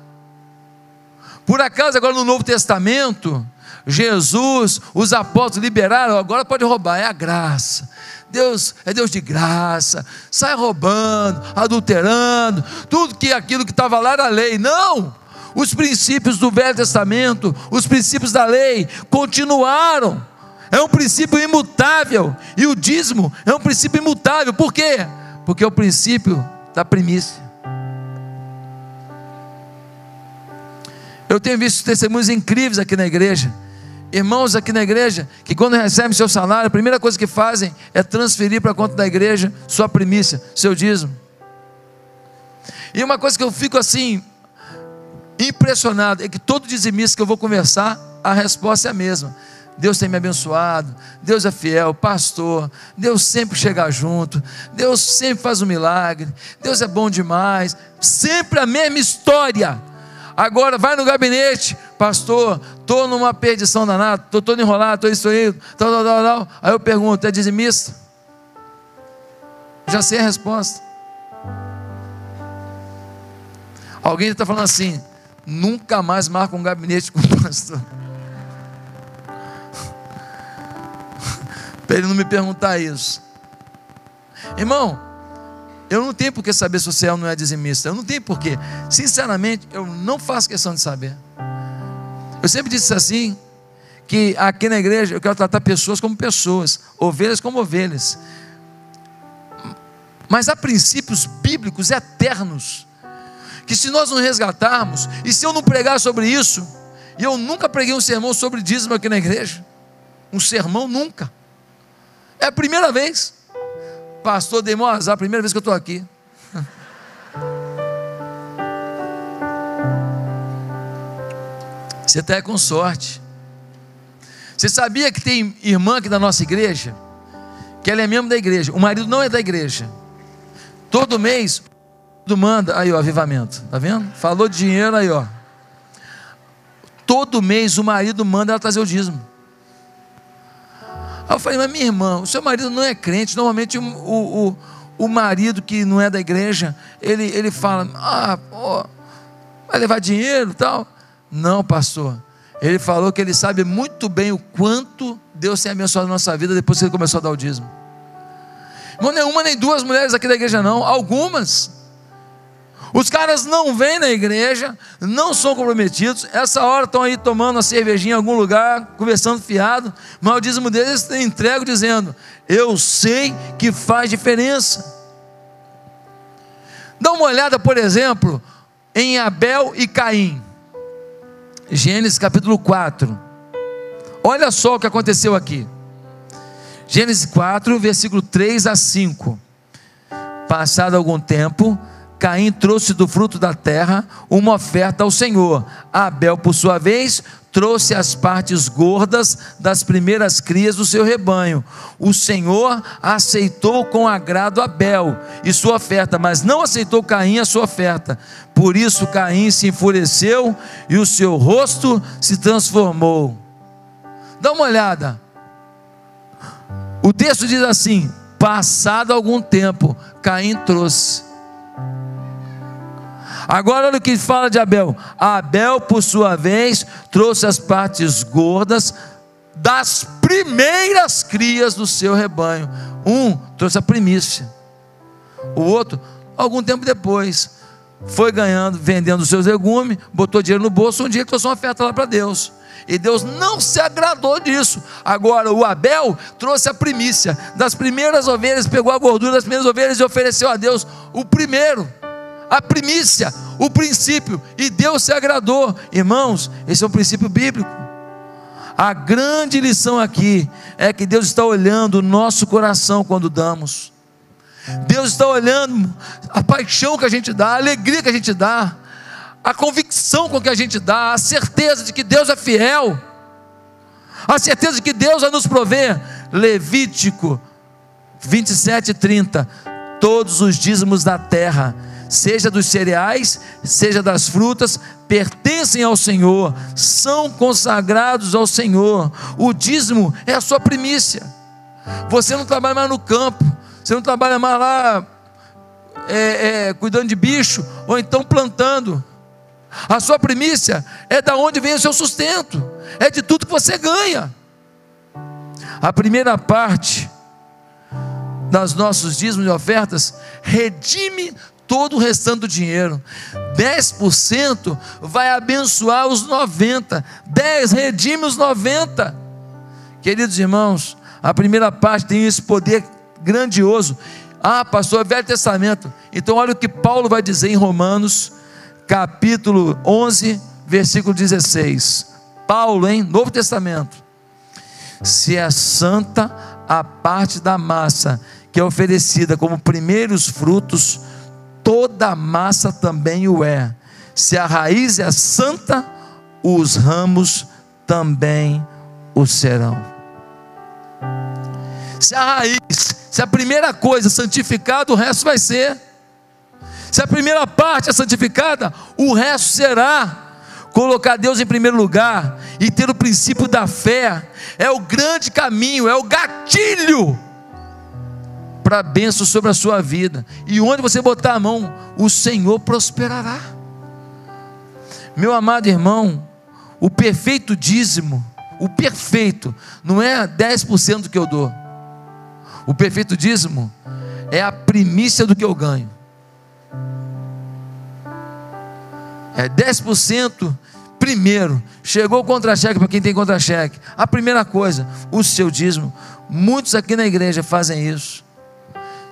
Por acaso, agora no Novo Testamento, Jesus, os apóstolos liberaram, agora pode roubar, é a graça. Deus é Deus de graça, sai roubando, adulterando, tudo que aquilo que estava lá era lei. Não! Os princípios do Velho Testamento, os princípios da lei continuaram. É um princípio imutável. E o dízimo é um princípio imutável. Por quê? Porque é o princípio da primícia. Eu tenho visto testemunhos incríveis aqui na igreja. Irmãos aqui na igreja, que quando recebem seu salário, a primeira coisa que fazem é transferir para a conta da igreja sua primícia, seu dízimo. E uma coisa que eu fico assim, impressionado, é que todo dizimista que eu vou conversar, a resposta é a mesma. Deus tem me abençoado, Deus é fiel, pastor, Deus sempre chega junto, Deus sempre faz um milagre, Deus é bom demais, sempre a mesma história. Agora vai no gabinete, pastor, estou numa perdição danada, estou todo enrolado, estou isso aí, tal, tal, tal, tal. Aí eu pergunto, é dizimista? Já sei a resposta. Alguém está falando assim, nunca mais marca um gabinete com o pastor. Para ele não me perguntar isso. Irmão, eu não tenho por que saber se você é ou não é dizimista. Eu não tenho por quê. Sinceramente, eu não faço questão de saber. Eu sempre disse assim, que aqui na igreja eu quero tratar pessoas como pessoas, ovelhas como ovelhas. Mas há princípios bíblicos eternos, que se nós não resgatarmos, e se eu não pregar sobre isso, e eu nunca preguei um sermão sobre dízimo aqui na igreja, um sermão nunca, é a primeira vez. Pastor, dei azar, a primeira vez que eu estou aqui. Você está com sorte. Você sabia que tem irmã aqui da nossa igreja? Que ela é membro da igreja. O marido não é da igreja. Todo mês, tudo manda. Aí, ó, avivamento. Tá vendo? Falou de dinheiro aí, ó. Todo mês o marido manda ela trazer o dízimo. Aí eu falei, mas minha irmã, o seu marido não é crente. Normalmente o, o, o marido que não é da igreja, ele, ele fala, ah, pô, vai levar dinheiro e tal. Não, pastor. Ele falou que ele sabe muito bem o quanto Deus tem abençoado a nossa vida depois que ele começou a dar o dízimo. Não é uma nem duas mulheres aqui da igreja, não. Algumas. Os caras não vêm na igreja, não são comprometidos. Essa hora estão aí tomando uma cervejinha em algum lugar, conversando fiado. Mas o dízimo deles tem entrego dizendo: Eu sei que faz diferença. Dá uma olhada, por exemplo, em Abel e Caim. Gênesis capítulo 4. Olha só o que aconteceu aqui. Gênesis 4, versículo 3 a 5. Passado algum tempo, Caim trouxe do fruto da terra uma oferta ao Senhor. Abel, por sua vez, trouxe as partes gordas das primeiras crias do seu rebanho. O Senhor aceitou com agrado Abel e sua oferta, mas não aceitou Caim a sua oferta. Por isso Caim se enfureceu e o seu rosto se transformou. Dá uma olhada. O texto diz assim: passado algum tempo, Caim trouxe Agora olha o que fala de Abel. Abel, por sua vez, trouxe as partes gordas das primeiras crias do seu rebanho. Um trouxe a primícia. O outro, algum tempo depois, foi ganhando, vendendo os seus legumes, botou dinheiro no bolso, um dia trouxe uma oferta lá para Deus. E Deus não se agradou disso. Agora, o Abel trouxe a primícia das primeiras ovelhas, pegou a gordura das primeiras ovelhas e ofereceu a Deus o primeiro a primícia, o princípio, e Deus se agradou. Irmãos, esse é um princípio bíblico. A grande lição aqui é que Deus está olhando o nosso coração quando damos. Deus está olhando a paixão que a gente dá, a alegria que a gente dá, a convicção com que a gente dá, a certeza de que Deus é fiel, a certeza de que Deus vai nos prover. Levítico 27, 30. Todos os dízimos da terra seja dos cereais, seja das frutas, pertencem ao Senhor, são consagrados ao Senhor. O dízimo é a sua primícia. Você não trabalha mais no campo, Você não trabalha mais lá é, é, cuidando de bicho, ou então plantando. A sua primícia é da onde vem o seu sustento, é de tudo que você ganha. A primeira parte das nossos dízimos e ofertas redime todo o restante do dinheiro. 10% vai abençoar os 90, 10 redime os 90. Queridos irmãos, a primeira parte tem esse poder grandioso. Ah, pastor, é Velho Testamento. Então olha o que Paulo vai dizer em Romanos, capítulo 11, versículo 16. Paulo, hein? Novo Testamento. Se é santa a parte da massa que é oferecida como primeiros frutos, toda a massa também o é. Se a raiz é santa, os ramos também o serão. Se a raiz, se a primeira coisa é santificada, o resto vai ser. Se a primeira parte é santificada, o resto será. Colocar Deus em primeiro lugar e ter o princípio da fé é o grande caminho, é o gatilho para a bênção sobre a sua vida. E onde você botar a mão, o Senhor prosperará. Meu amado irmão, o perfeito dízimo, o perfeito, não é 10% do que eu dou. O perfeito dízimo é a primícia do que eu ganho. É 10% primeiro. Chegou o contra-cheque para quem tem contra-cheque. A primeira coisa, o seu dízimo. Muitos aqui na igreja fazem isso.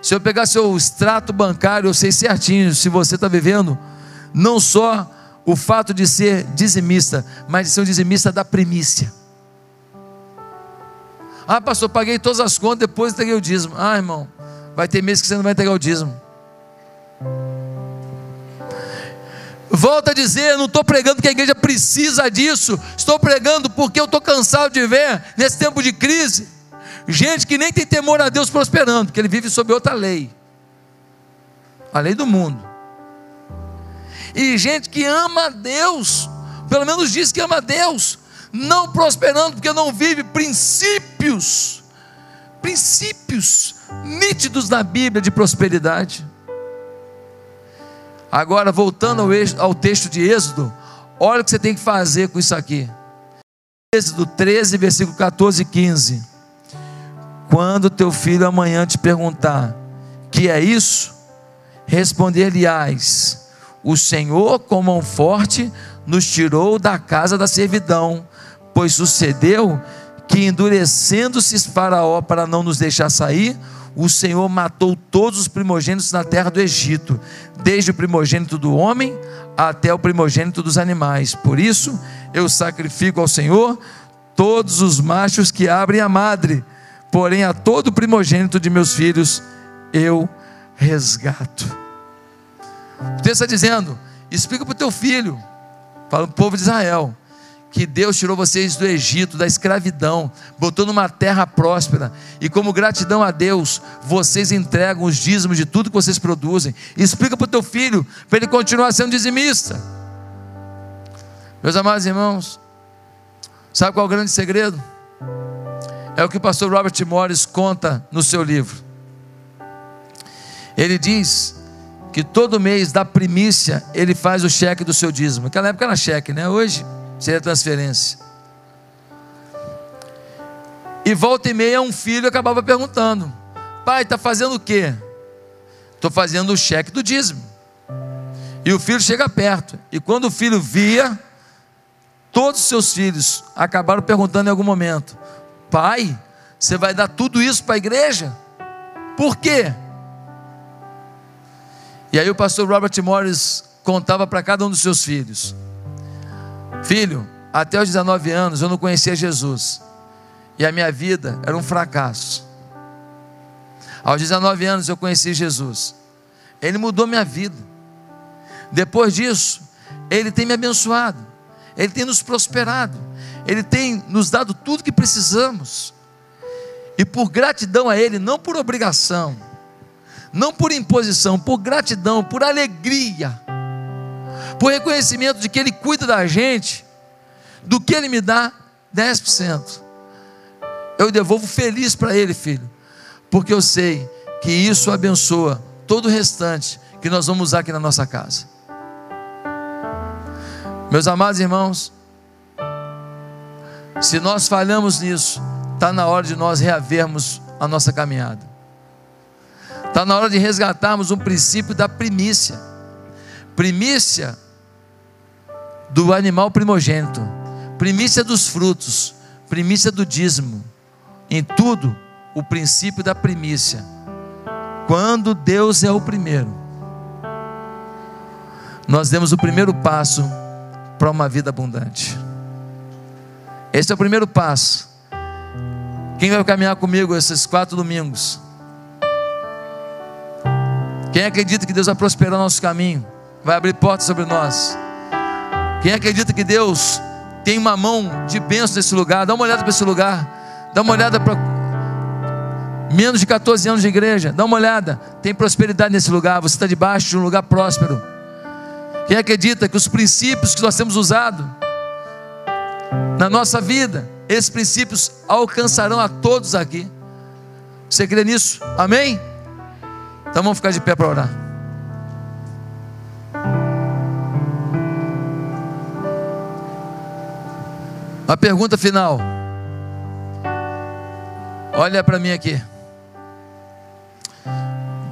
Se eu pegar seu extrato bancário, eu sei certinho se você está vivendo não só o fato de ser dizimista, mas de ser um dizimista da primícia. Ah, pastor, paguei todas as contas, depois entreguei o dízimo. Ah, irmão, vai ter mês que você não vai entregar o dízimo. Volta a dizer, não estou pregando que a igreja precisa disso, estou pregando porque eu estou cansado de ver, nesse tempo de crise, Gente que nem tem temor a Deus prosperando, porque ele vive sob outra lei a lei do mundo. E gente que ama a Deus, pelo menos diz que ama a Deus, não prosperando, porque não vive princípios, princípios nítidos na Bíblia de prosperidade. Agora, voltando ao, ao texto de Êxodo, olha o que você tem que fazer com isso aqui. Êxodo 13, versículo 14 e 15. Quando teu filho amanhã te perguntar: que é isso? Responder-lhe-ás: O Senhor, com mão forte, nos tirou da casa da servidão, pois sucedeu que, endurecendo-se Faraó para não nos deixar sair, o Senhor matou todos os primogênitos na terra do Egito, desde o primogênito do homem até o primogênito dos animais. Por isso, eu sacrifico ao Senhor todos os machos que abrem a madre porém a todo primogênito de meus filhos eu resgato. O texto está dizendo: explica para o teu filho, para o povo de Israel, que Deus tirou vocês do Egito, da escravidão, botou numa terra próspera, e como gratidão a Deus, vocês entregam os dízimos de tudo que vocês produzem. Explica para o teu filho, para ele continuar sendo dizimista. Meus amados irmãos, sabe qual é o grande segredo? É o que o pastor Robert Morris conta no seu livro. Ele diz que todo mês da primícia ele faz o cheque do seu dízimo. Naquela época era cheque, né? Hoje seria transferência. E volta e meia um filho acabava perguntando: Pai, está fazendo o quê? Estou fazendo o cheque do dízimo. E o filho chega perto. E quando o filho via, todos os seus filhos acabaram perguntando em algum momento: Pai, você vai dar tudo isso para a igreja? Por quê? E aí o pastor Robert Morris contava para cada um dos seus filhos: Filho, até os 19 anos eu não conhecia Jesus. E a minha vida era um fracasso. Aos 19 anos eu conheci Jesus. Ele mudou minha vida. Depois disso, ele tem me abençoado. Ele tem nos prosperado. Ele tem nos dado tudo que precisamos. E por gratidão a Ele, não por obrigação, não por imposição, por gratidão, por alegria, por reconhecimento de que Ele cuida da gente, do que Ele me dá, 10%. Eu devolvo feliz para Ele, filho, porque eu sei que isso abençoa todo o restante que nós vamos usar aqui na nossa casa. Meus amados irmãos, se nós falhamos nisso, está na hora de nós reavermos a nossa caminhada. Está na hora de resgatarmos um princípio da primícia. Primícia do animal primogênito, primícia dos frutos, primícia do dízimo. Em tudo, o princípio da primícia. Quando Deus é o primeiro, nós demos o primeiro passo para uma vida abundante. Esse é o primeiro passo. Quem vai caminhar comigo esses quatro domingos? Quem acredita que Deus vai prosperar nosso caminho? Vai abrir portas sobre nós? Quem acredita que Deus tem uma mão de bênção nesse lugar? Dá uma olhada para esse lugar. Dá uma olhada para menos de 14 anos de igreja. Dá uma olhada. Tem prosperidade nesse lugar. Você está debaixo de um lugar próspero. Quem acredita que os princípios que nós temos usado na nossa vida, esses princípios alcançarão a todos aqui. Você crê nisso? Amém? Então vamos ficar de pé para orar. A pergunta final. Olha para mim aqui.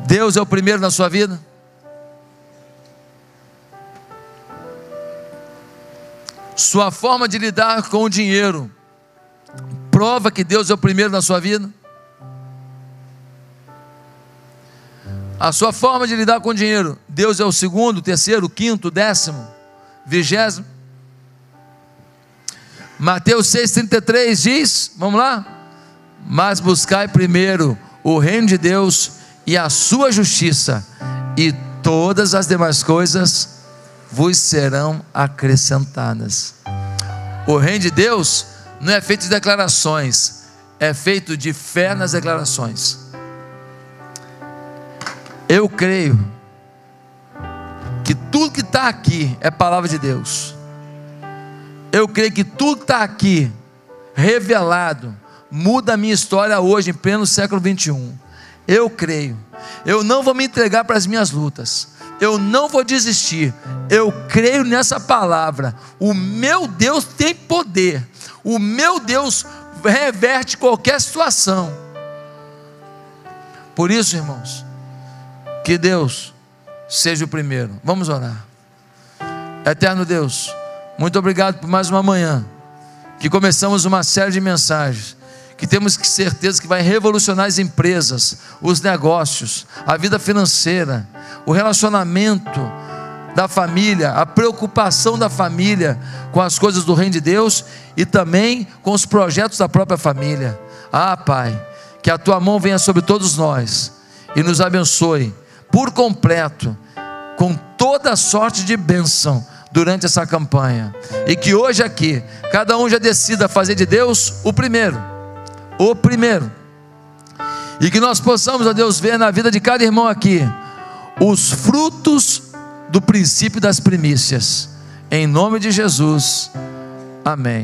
Deus é o primeiro na sua vida? Sua forma de lidar com o dinheiro prova que Deus é o primeiro na sua vida? A sua forma de lidar com o dinheiro, Deus é o segundo, terceiro, quinto, décimo, vigésimo. Mateus 6,33 diz: Vamos lá? Mas buscai primeiro o reino de Deus e a sua justiça, e todas as demais coisas vos serão acrescentadas. O reino de Deus não é feito de declarações, é feito de fé nas declarações. Eu creio que tudo que está aqui é palavra de Deus. Eu creio que tudo que está aqui, revelado, muda a minha história hoje, em pleno século 21. Eu creio. Eu não vou me entregar para as minhas lutas eu não vou desistir. Eu creio nessa palavra. O meu Deus tem poder. O meu Deus reverte qualquer situação. Por isso, irmãos, que Deus seja o primeiro. Vamos orar. Eterno Deus, muito obrigado por mais uma manhã que começamos uma série de mensagens que temos certeza que vai revolucionar as empresas, os negócios, a vida financeira, o relacionamento da família, a preocupação da família com as coisas do reino de Deus e também com os projetos da própria família. Ah, Pai, que a tua mão venha sobre todos nós e nos abençoe por completo, com toda sorte de bênção durante essa campanha. E que hoje aqui, cada um já decida fazer de Deus o primeiro o primeiro. E que nós possamos, ó Deus, ver na vida de cada irmão aqui os frutos do princípio das primícias. Em nome de Jesus. Amém.